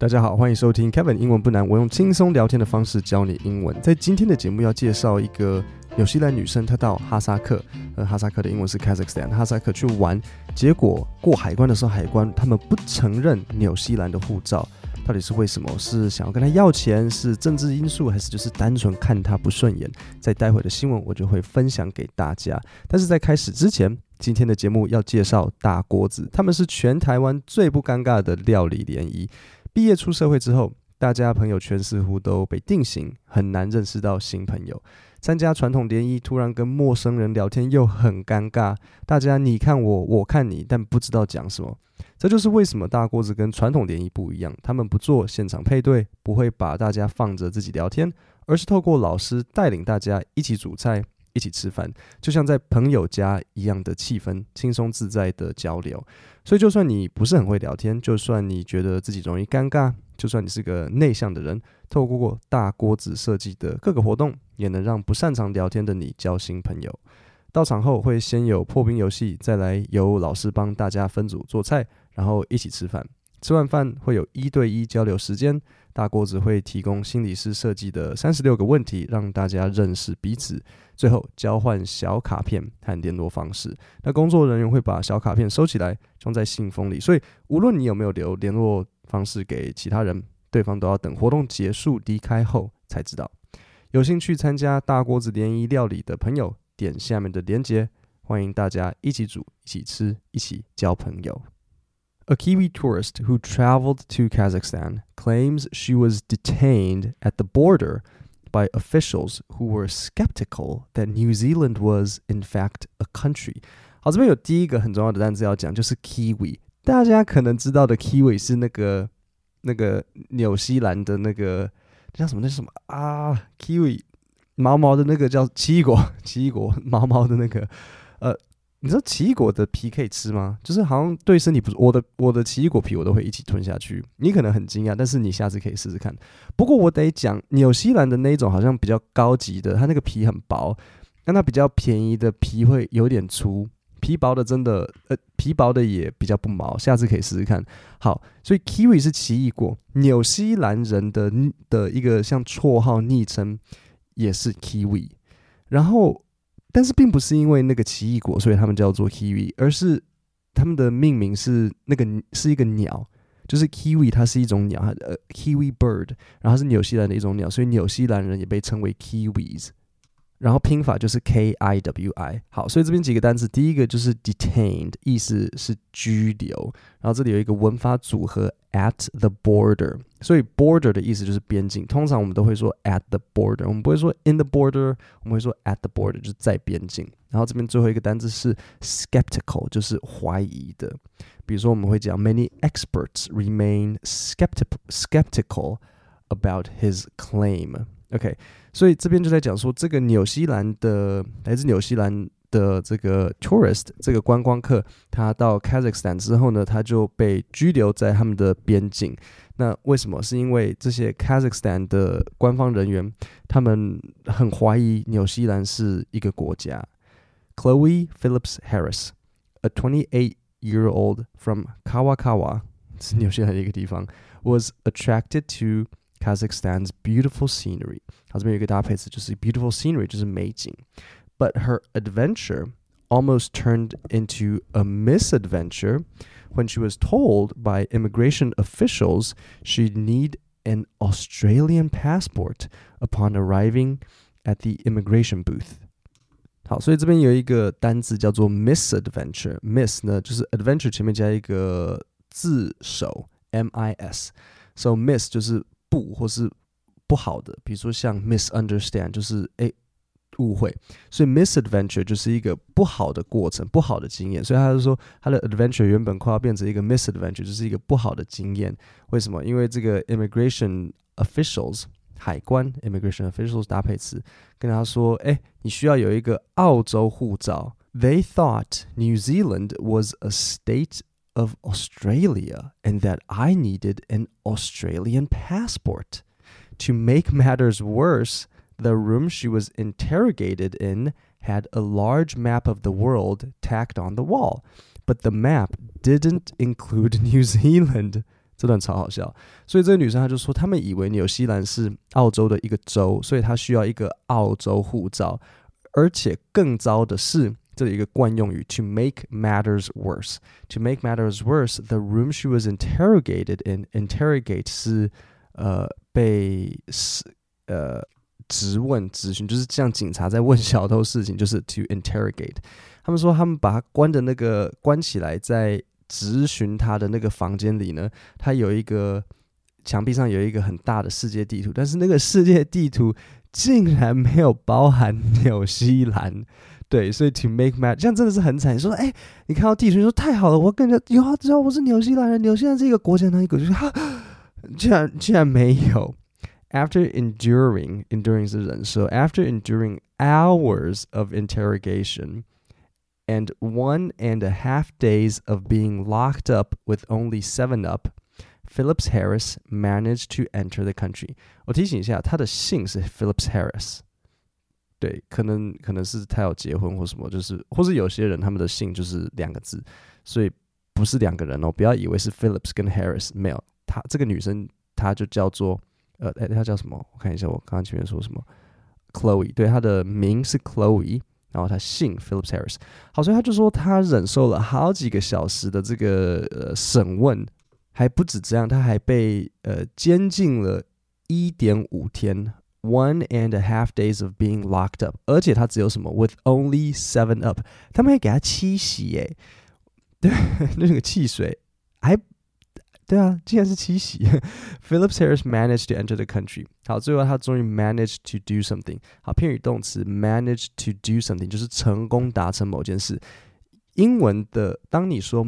大家好，欢迎收听 Kevin 英文不难，我用轻松聊天的方式教你英文。在今天的节目要介绍一个纽西兰女生，她到哈萨克，呃，哈萨克的英文是 Kazakhstan，哈萨克去玩，结果过海关的时候，海关他们不承认纽西兰的护照，到底是为什么？是想要跟她要钱，是政治因素，还是就是单纯看她不顺眼？在待会的新闻我就会分享给大家。但是在开始之前，今天的节目要介绍大锅子，他们是全台湾最不尴尬的料理联谊。毕业出社会之后，大家朋友圈似乎都被定型，很难认识到新朋友。参加传统联谊，突然跟陌生人聊天又很尴尬，大家你看我，我看你，但不知道讲什么。这就是为什么大锅子跟传统联谊不一样，他们不做现场配对，不会把大家放着自己聊天，而是透过老师带领大家一起煮菜。一起吃饭，就像在朋友家一样的气氛，轻松自在的交流。所以，就算你不是很会聊天，就算你觉得自己容易尴尬，就算你是个内向的人，透过过大锅子设计的各个活动，也能让不擅长聊天的你交新朋友。到场后会先有破冰游戏，再来由老师帮大家分组做菜，然后一起吃饭。吃完饭会有一对一交流时间，大锅子会提供心理师设计的三十六个问题，让大家认识彼此。最后交换小卡片和联络方式，那工作人员会把小卡片收起来，装在信封里。所以无论你有没有留联络方式给其他人，对方都要等活动结束离开后才知道。有兴趣参加大锅子联谊料理的朋友，点下面的链接，欢迎大家一起煮、一起吃、一起交朋友。A Kiwi tourist who traveled to Kazakhstan claims she was detained at the border by officials who were skeptical that New Zealand was in fact a country。好，这边有第一个很重要的单词要讲，就是 Kiwi。大家可能知道的 Kiwi 是那个那个纽西兰的那个叫什么？那是什么啊？Kiwi 毛毛的那个叫奇异果，奇异果毛毛的那个呃。 你知道奇异果的皮可以吃吗？就是好像对身体不是。我的我的奇异果皮我都会一起吞下去。你可能很惊讶，但是你下次可以试试看。不过我得讲，纽西兰的那种好像比较高级的，它那个皮很薄，但它比较便宜的皮会有点粗。皮薄的真的，呃，皮薄的也比较不毛。下次可以试试看。好，所以 Kiwi 是奇异果，纽西兰人的的一个像绰号昵称也是 Kiwi，然后。但是并不是因为那个奇异果，所以他们叫做 Kiwi，而是他们的命名是那个是一个鸟，就是 Kiwi，它是一种鸟，呃，Kiwi bird，然后它是纽西兰的一种鸟，所以纽西兰人也被称为 Kiwis。然后拼法就是 K I W I。好，所以这边几个单词，第一个就是 detained，意思是拘留。然后这里有一个文法组合 at the border，所以 border 的意思就是边境。通常我们都会说 at the border，我们不会说 in the border，我们会说 at the border，就是在边境。然后这边最后一个单词是 skeptical，就是怀疑的。比如说我们会讲 many experts remain skeptical skeptical about his claim。 OK，所以这边就在讲说，这个纽西兰的来自纽西兰的这个 tourist 这个观光客，他到 Kazakhstan 之后呢，他就被拘留在他们的边境。那为什么？是因为这些 Kazakhstan 的官方人员，他们很怀疑纽西兰是一个国家。Chloe Phillips Harris，a 28-year-old from Kawakawa，是纽西兰的一个地方，was attracted to Kazakhstan's beautiful scenery，它这边有一个搭配词，就是 beautiful scenery，就是美景。But her adventure almost turned into a misadventure when she was told by immigration officials she'd need an Australian passport upon arriving at the immigration booth。好，所以这边有一个单词叫做 misadventure。miss 呢，就是 adventure 前面加一个字首 m i s，so miss 就是。 不，或是不好的，比如说像 misunderstand，就是诶误会，所以 misadventure 就是一个不好的过程，不好的经验。所以他就说他的 adventure 原本快要变成一个 misadventure，就是一个不好的经验。为什么？因为这个 immigration officials 海关 immigration officials 搭配词跟他说，诶，你需要有一个澳洲护照。They thought New Zealand was a state of Australia and that I needed an Australian passport. To make matters worse, the room she was interrogated in had a large map of the world tacked on the wall, but the map didn't include New Zealand. 这段超好笑。所以这个女生她就说，他们以为纽西兰是澳洲的一个州，所以她需要一个澳洲护照。而且更糟的是， 这里一个惯用语，to make matters worse。to make matters worse，the room she was interrogated in，interrogate 是呃被是呃质问质询，就是像警察在问小偷事情，就是 to interrogate。他们说他们把他关的那个关起来，在质询他的那个房间里呢，他有一个墙壁上有一个很大的世界地图，但是那个世界地图。竟然没有包含纽西兰，对，所以 to make matter 这样真的是很惨。你说，哎，你看到地图，你说太好了，我跟着以后知道我是纽西兰人，纽西兰这个国家哪一个？就是哈，竟然竟然没有。After enduring enduring 是忍受，after enduring hours of interrogation and one and a half days of being locked up with only seven up. Phillips Harris managed to enter the country。我提醒一下，他的姓是 Phillips Harris。 对，可能可能是他要结婚或什么，就是或是有些人他们的姓就是两个字，所以不是两个人哦。不要以为是 Phillips 跟 Harris，没有。他这个女生，她就叫做呃，哎，她叫什么？我看一下，我刚刚前面说什么？Chloe。对，她的名是 Chloe，然后她姓 Phillips Harris。好，所以她就说她忍受了好几个小时的这个呃审问。还不止这样，她还被呃监禁了一点五天 ，one and a half days of being locked up，而且他只有什么，with only seven up，他们还给他七喜耶，对，那个汽水还对啊，竟然是七喜。 Phillips Harris managed to enter the country，好，最后他终于 managed to do something，好，片语动词 managed to do something 就是成功达成某件事。英文的，当你说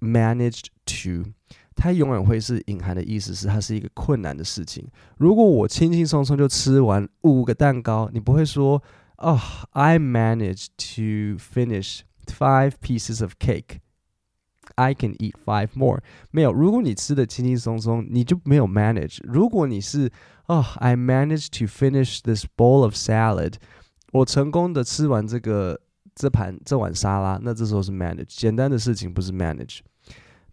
managed to。 它永远会是隐含的意思是它是一个困难的事情。如果我轻轻松松就吃完五个蛋糕，你不会说哦、，I managed to finish five pieces of cake. I can eat five more. 没有，如果你吃的轻轻松松，你就没有 manage。如果你是哦、，I managed to finish this bowl of salad. 我成功的吃完这个这盘这碗沙拉，那这时候是 manage。简单的事情不是 manage。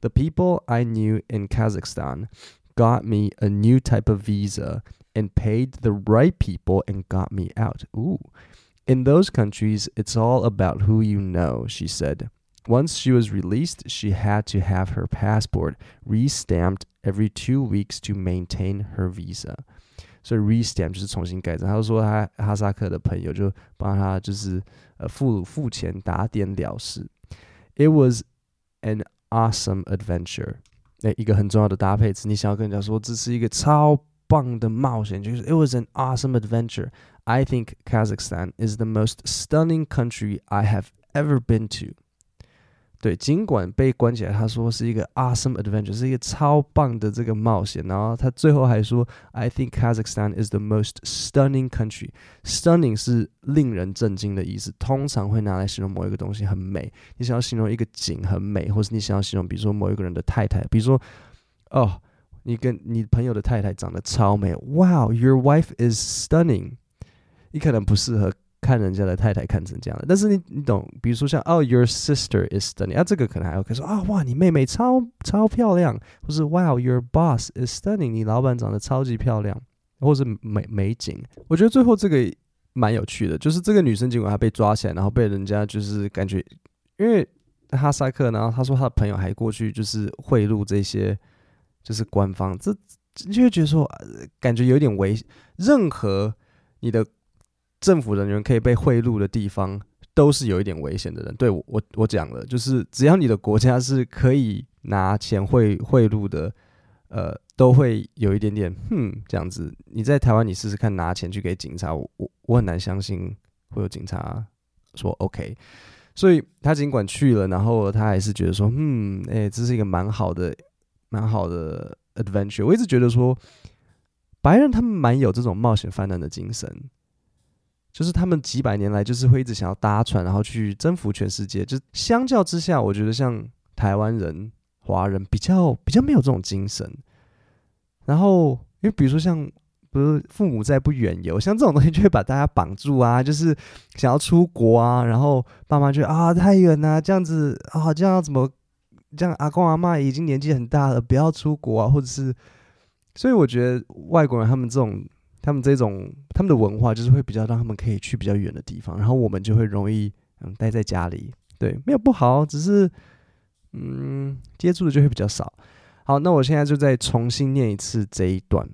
The people I knew in Kazakhstan got me a new type of visa and paid the right people and got me out. Ooh. In those countries, it's all about who you know, she said. Once she was released, she had to have her passport re-stamped every two weeks to maintain her visa. So re-stamp 就是重新盖章。他说他哈萨克的朋友就帮他就是呃付付钱打点了事。It was an Awesome adventure，哎，一个很重要的搭配词，你想要跟人家说这是一个超棒的冒险，就是 It was an awesome adventure. I think Kazakhstan is the most stunning country I have ever been to. 对，尽管被关起来，他说是一个 awesome adventure，是一个超棒的这个冒险。然后他最后还说，I think Kazakhstan is the most stunning country。Stunning 是令人震惊的意思，通常会拿来形容某一个东西很美。你想要形容一个景很美，或是你想要形容，比如说某一个人的太太，比如说，哦，你跟你朋友的太太长得超美，Wow，your wife is stunning。你可能不适合。看人家的太太看成这样的，但是你你懂，比如说像哦，Your sister is stunning，啊，这个可能还 OK，说啊，哇，你妹妹超超漂亮，或是 Wow，your boss is stunning，你老板长得超级漂亮，或是美美景。我觉得最后这个蛮有趣的，就是这个女生尽管她被抓起来，然后被人家就是感觉，因为哈萨克，然后她说她的朋友还过去就是贿赂这些，就是官方，这你就会觉得说，感觉有点危，任何你的。政府人员可以被贿赂的地方，都是有一点危险的人。对我，我我讲了，就是只要你的国家是可以拿钱贿贿赂的，呃，都会有一点点，哼，这样子。你在台湾，你试试看拿钱去给警察，我我很难相信会有警察说 OK。所以他尽管去了，然后他还是觉得说，嗯，诶、这是一个蛮好的、蛮好的 adventure。我一直觉得说，白人他们蛮有这种冒险犯难的精神。就是他们几百年来就是会一直想要搭船，然后去征服全世界。就相较之下，我觉得像台湾人、华人比较比较没有这种精神。然后，因为比如说像不是父母在不远游，像这种东西就会把大家绑住啊，就是想要出国啊，然后爸妈就啊太远了，这样子啊这样怎么这样阿公阿嬷已经年纪很大了，不要出国啊，或者是，所以我觉得外国人他们这种，他们这种他们的文化就是会比较让他们可以去比较远的地方，然后我们就会容易嗯待在家里，对，没有不好，只是嗯接触的就会比较少。好，那我现在就再重新念一次这一段。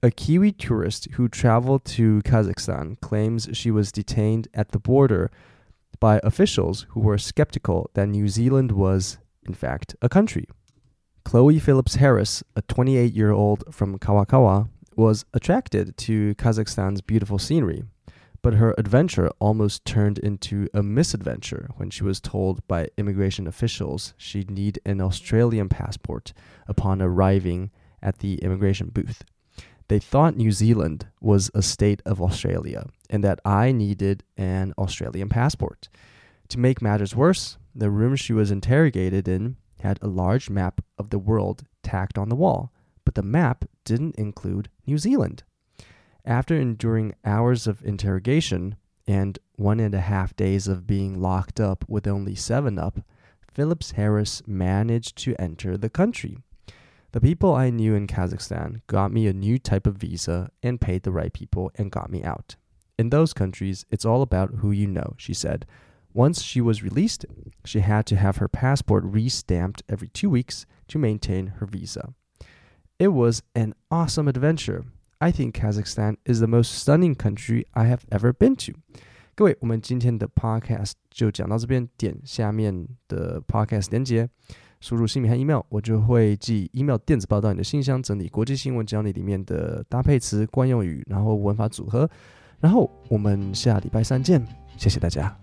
A Kiwi tourist who traveled to Kazakhstan claims she was detained at the border by officials who were skeptical that New Zealand was, in fact, a country. Chloe Phillips Harris, a 28 year old from Kawakawa, was attracted to Kazakhstan's beautiful scenery, but her adventure almost turned into a misadventure when she was told by immigration officials she'd need an Australian passport upon arriving at the immigration booth. They thought New Zealand was a state of Australia and that I needed an Australian passport. To make matters worse, the room she was interrogated in had a large map of the world tacked on the wall, but the map didn't include New Zealand. After enduring hours of interrogation and one and a half days of being locked up with only seven up, Phillips Harris managed to enter the country. The people I knew in Kazakhstan got me a new type of visa and paid the right people and got me out. In those countries, it's all about who you know, she said. Once she was released, she had to have her passport re-stamped every two weeks to maintain her visa. It was an awesome adventure. I think Kazakhstan is the most stunning country I have ever been to. 各位，我们今天的 podcast 就讲到这边，点下面的 podcast 连接。输入姓名和 email，我就会寄 email 电子报到你的信箱，整理国际新闻，教你里面的搭配词、惯用语，然后文法组合。然后我们下礼拜三见，谢谢大家。